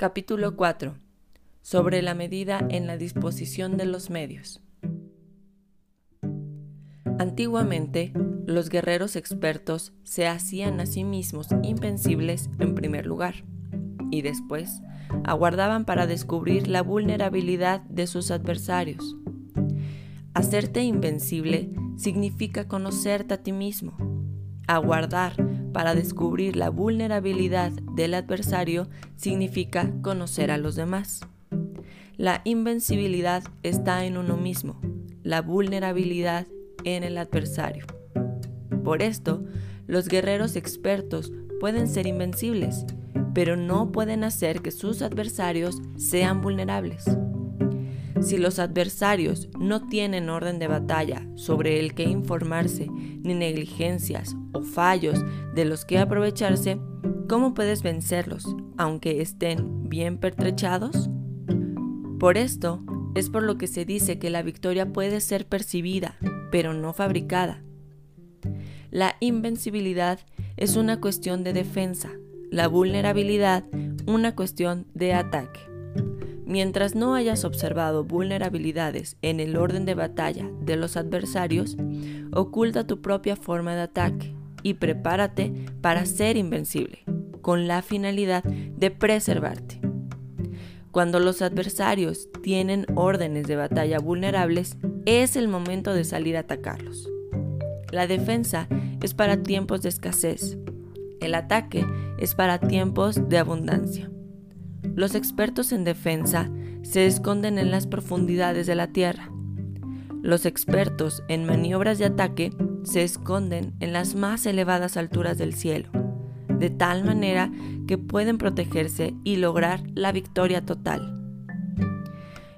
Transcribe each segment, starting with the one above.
Capítulo 4. Sobre la medida en la disposición de los medios. Antiguamente, los guerreros expertos se hacían a sí mismos invencibles en primer lugar y después aguardaban para descubrir la vulnerabilidad de sus adversarios. Hacerte invencible significa conocerte a ti mismo. Aguardar para descubrir la vulnerabilidad del adversario significa conocer a los demás. La invencibilidad está en uno mismo, la vulnerabilidad en el adversario. Por esto, los guerreros expertos pueden ser invencibles, pero no pueden hacer que sus adversarios sean vulnerables. Si los adversarios no tienen orden de batalla sobre el que informarse, ni negligencias o fallos de los que aprovecharse, ¿cómo puedes vencerlos, aunque estén bien pertrechados? Por esto, es por lo que se dice que la victoria puede ser percibida, pero no fabricada. La invencibilidad es una cuestión de defensa, la vulnerabilidad una cuestión de ataque. Mientras no hayas observado vulnerabilidades en el orden de batalla de los adversarios, oculta tu propia forma de ataque y prepárate para ser invencible, con la finalidad de preservarte. Cuando los adversarios tienen órdenes de batalla vulnerables, es el momento de salir a atacarlos. La defensa es para tiempos de escasez. El ataque es para tiempos de abundancia. Los expertos en defensa se esconden en las profundidades de la tierra. Los expertos en maniobras de ataque se esconden en las más elevadas alturas del cielo, de tal manera que pueden protegerse y lograr la victoria total.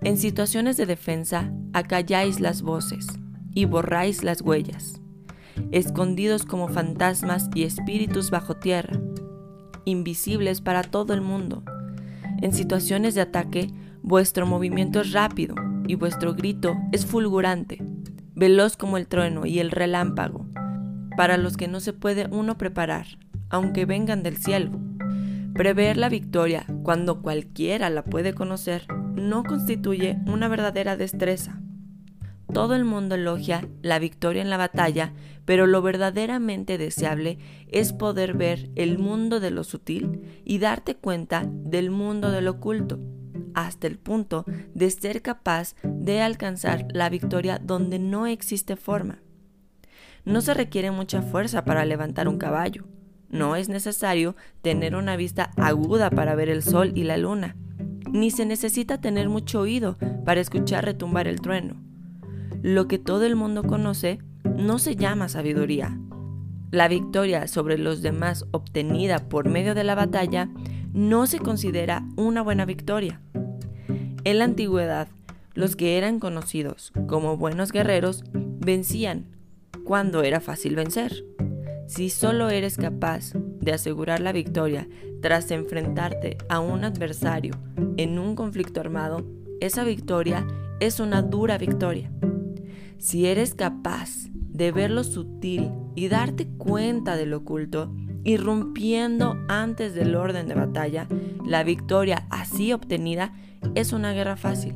En situaciones de defensa, acalláis las voces y borráis las huellas, escondidos como fantasmas y espíritus bajo tierra, invisibles para todo el mundo en situaciones de ataque, vuestro movimiento es rápido y vuestro grito es fulgurante, veloz como el trueno y el relámpago, para los que no se puede uno preparar, aunque vengan del cielo. Prever la victoria cuando cualquiera la puede conocer no constituye una verdadera destreza. Todo el mundo elogia la victoria en la batalla, pero lo verdaderamente deseable es poder ver el mundo de lo sutil y darte cuenta del mundo de lo oculto, hasta el punto de ser capaz de alcanzar la victoria donde no existe forma. No se requiere mucha fuerza para levantar un caballo. No es necesario tener una vista aguda para ver el sol y la luna. Ni se necesita tener mucho oído para escuchar retumbar el trueno lo que todo el mundo conoce no se llama sabiduría. La victoria sobre los demás obtenida por medio de la batalla no se considera una buena victoria. En la antigüedad, los que eran conocidos como buenos guerreros vencían cuando era fácil vencer. Si solo eres capaz de asegurar la victoria tras enfrentarte a un adversario en un conflicto armado, esa victoria es una dura victoria. Si eres capaz de ver lo sutil y darte cuenta de lo oculto, irrumpiendo antes del orden de batalla, la victoria así obtenida es una guerra fácil.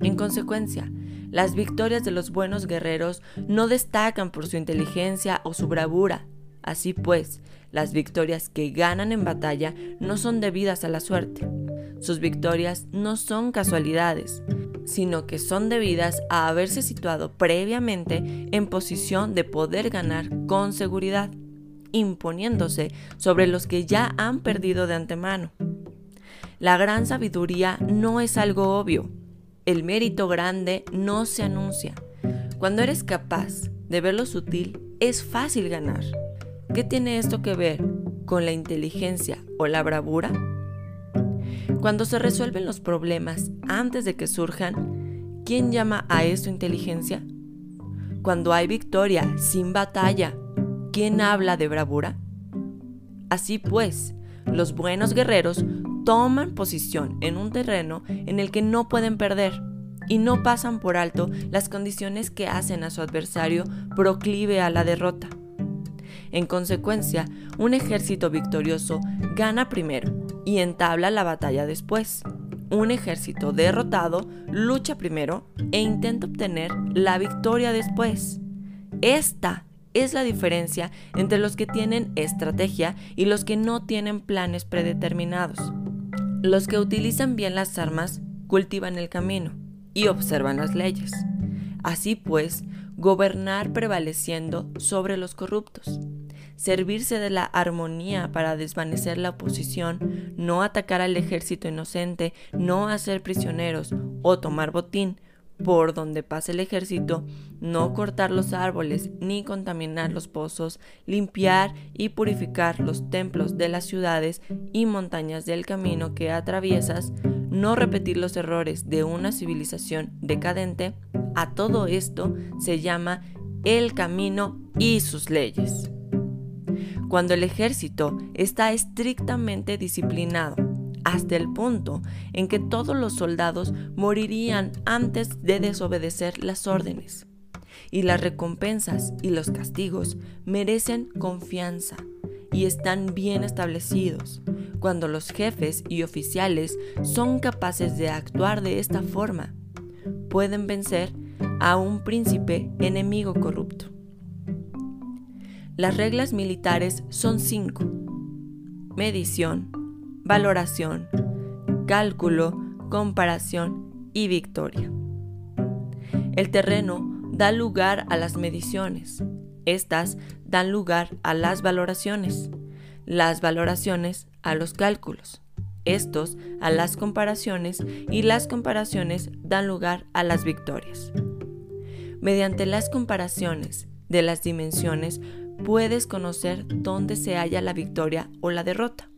En consecuencia, las victorias de los buenos guerreros no destacan por su inteligencia o su bravura. Así pues, las victorias que ganan en batalla no son debidas a la suerte. Sus victorias no son casualidades, sino que son debidas a haberse situado previamente en posición de poder ganar con seguridad, imponiéndose sobre los que ya han perdido de antemano. La gran sabiduría no es algo obvio, el mérito grande no se anuncia. Cuando eres capaz de ver lo sutil, es fácil ganar. ¿Qué tiene esto que ver con la inteligencia o la bravura? Cuando se resuelven los problemas antes de que surjan, ¿quién llama a eso inteligencia? Cuando hay victoria sin batalla, ¿quién habla de bravura? Así pues, los buenos guerreros toman posición en un terreno en el que no pueden perder y no pasan por alto las condiciones que hacen a su adversario proclive a la derrota. En consecuencia, un ejército victorioso gana primero y entabla la batalla después. Un ejército derrotado lucha primero e intenta obtener la victoria después. Esta es la diferencia entre los que tienen estrategia y los que no tienen planes predeterminados. Los que utilizan bien las armas cultivan el camino y observan las leyes. Así pues, gobernar prevaleciendo sobre los corruptos, servirse de la armonía para desvanecer la oposición, no atacar al ejército inocente, no hacer prisioneros o tomar botín, por donde pase el ejército, no cortar los árboles ni contaminar los pozos, limpiar y purificar los templos de las ciudades y montañas del camino que atraviesas, no repetir los errores de una civilización decadente, a todo esto se llama el camino y sus leyes. Cuando el ejército está estrictamente disciplinado, hasta el punto en que todos los soldados morirían antes de desobedecer las órdenes. Y las recompensas y los castigos merecen confianza y están bien establecidos. Cuando los jefes y oficiales son capaces de actuar de esta forma, pueden vencer a un príncipe enemigo corrupto. Las reglas militares son cinco. Medición, valoración, cálculo, comparación y victoria. El terreno da lugar a las mediciones. Estas dan lugar a las valoraciones. Las valoraciones a los cálculos. Estos a las comparaciones y las comparaciones dan lugar a las victorias. Mediante las comparaciones de las dimensiones puedes conocer dónde se halla la victoria o la derrota.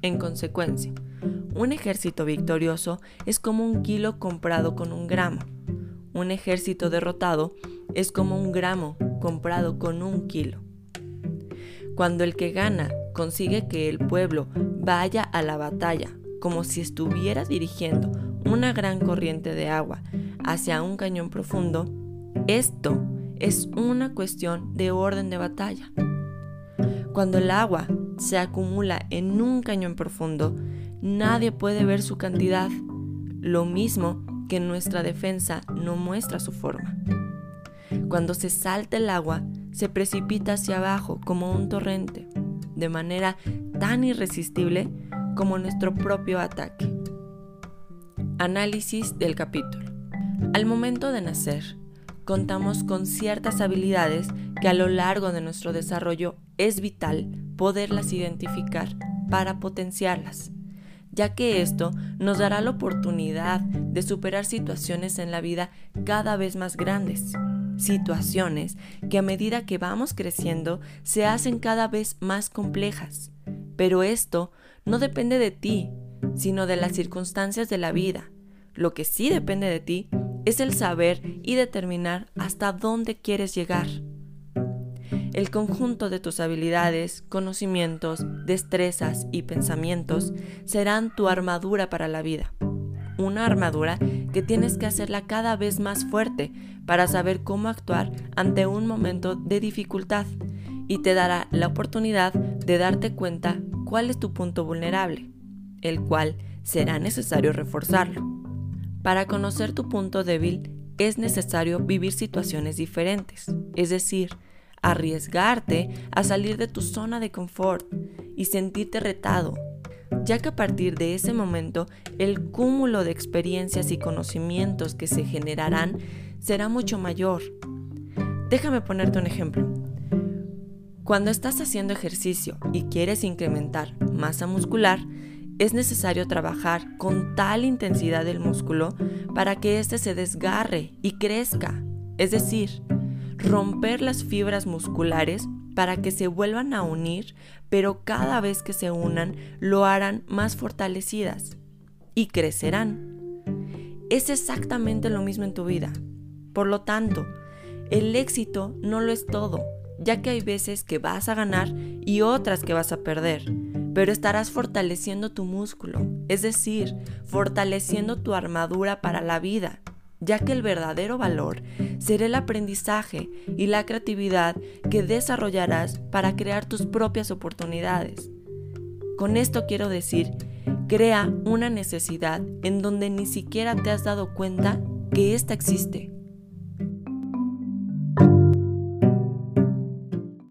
En consecuencia, un ejército victorioso es como un kilo comprado con un gramo. Un ejército derrotado es como un gramo comprado con un kilo. Cuando el que gana consigue que el pueblo vaya a la batalla como si estuviera dirigiendo una gran corriente de agua hacia un cañón profundo, esto es una cuestión de orden de batalla. Cuando el agua se acumula en un cañón profundo, nadie puede ver su cantidad, lo mismo que nuestra defensa no muestra su forma. Cuando se salta el agua, se precipita hacia abajo como un torrente, de manera tan irresistible como nuestro propio ataque. Análisis del capítulo. Al momento de nacer, contamos con ciertas habilidades que a lo largo de nuestro desarrollo es vital poderlas identificar para potenciarlas, ya que esto nos dará la oportunidad de superar situaciones en la vida cada vez más grandes, situaciones que a medida que vamos creciendo se hacen cada vez más complejas. Pero esto no depende de ti, sino de las circunstancias de la vida. Lo que sí depende de ti es el saber y determinar hasta dónde quieres llegar. El conjunto de tus habilidades, conocimientos, destrezas y pensamientos serán tu armadura para la vida. Una armadura que tienes que hacerla cada vez más fuerte para saber cómo actuar ante un momento de dificultad y te dará la oportunidad de darte cuenta cuál es tu punto vulnerable, el cual será necesario reforzarlo. Para conocer tu punto débil es necesario vivir situaciones diferentes, es decir, arriesgarte a salir de tu zona de confort y sentirte retado, ya que a partir de ese momento el cúmulo de experiencias y conocimientos que se generarán será mucho mayor. Déjame ponerte un ejemplo. Cuando estás haciendo ejercicio y quieres incrementar masa muscular, es necesario trabajar con tal intensidad el músculo para que éste se desgarre y crezca, es decir, romper las fibras musculares para que se vuelvan a unir, pero cada vez que se unan lo harán más fortalecidas y crecerán. Es exactamente lo mismo en tu vida. Por lo tanto, el éxito no lo es todo, ya que hay veces que vas a ganar y otras que vas a perder pero estarás fortaleciendo tu músculo, es decir, fortaleciendo tu armadura para la vida, ya que el verdadero valor será el aprendizaje y la creatividad que desarrollarás para crear tus propias oportunidades. Con esto quiero decir, crea una necesidad en donde ni siquiera te has dado cuenta que ésta existe.